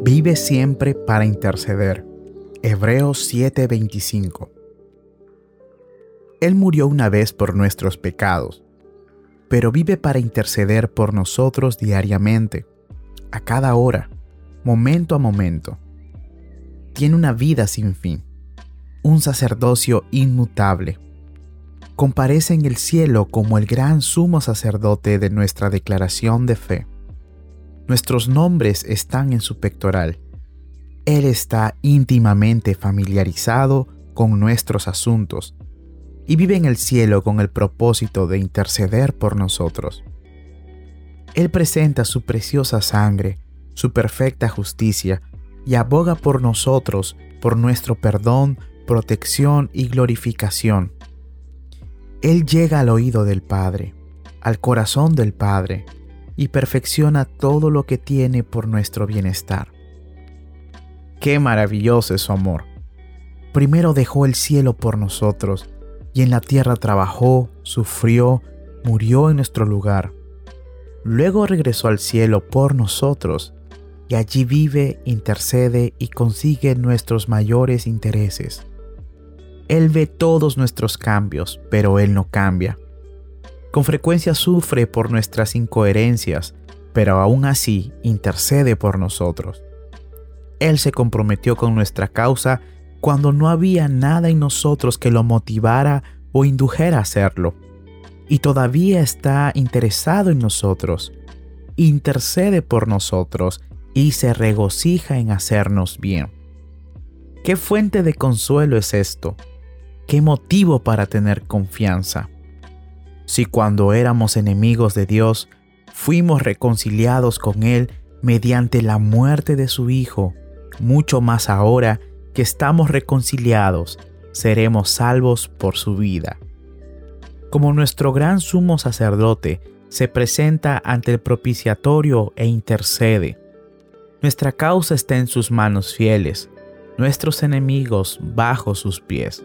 Vive siempre para interceder. Hebreos 7:25. Él murió una vez por nuestros pecados, pero vive para interceder por nosotros diariamente, a cada hora, momento a momento. Tiene una vida sin fin, un sacerdocio inmutable. Comparece en el cielo como el gran sumo sacerdote de nuestra declaración de fe Nuestros nombres están en su pectoral. Él está íntimamente familiarizado con nuestros asuntos y vive en el cielo con el propósito de interceder por nosotros. Él presenta su preciosa sangre, su perfecta justicia, y aboga por nosotros, por nuestro perdón, protección y glorificación. Él llega al oído del Padre, al corazón del Padre, y perfecciona todo lo que tiene por nuestro bienestar. Qué maravilloso es su amor. Primero dejó el cielo por nosotros y en la tierra trabajó, sufrió, murió en nuestro lugar. Luego regresó al cielo por nosotros y allí vive, intercede y consigue nuestros mayores intereses. Él ve todos nuestros cambios, pero Él no cambia. Con frecuencia sufre por nuestras incoherencias, pero aún así intercede por nosotros. Él se comprometió con nuestra causa cuando no había nada en nosotros que lo motivara o indujera a hacerlo. Y todavía está interesado en nosotros, intercede por nosotros y se regocija en hacernos bien. ¿Qué fuente de consuelo es esto? ¿Qué motivo para tener confianza? Si cuando éramos enemigos de Dios, fuimos reconciliados con Él mediante la muerte de su Hijo, mucho más ahora que estamos reconciliados, seremos salvos por su vida. Como nuestro gran sumo sacerdote se presenta ante el propiciatorio e intercede, nuestra causa está en sus manos fieles, nuestros enemigos bajo sus pies.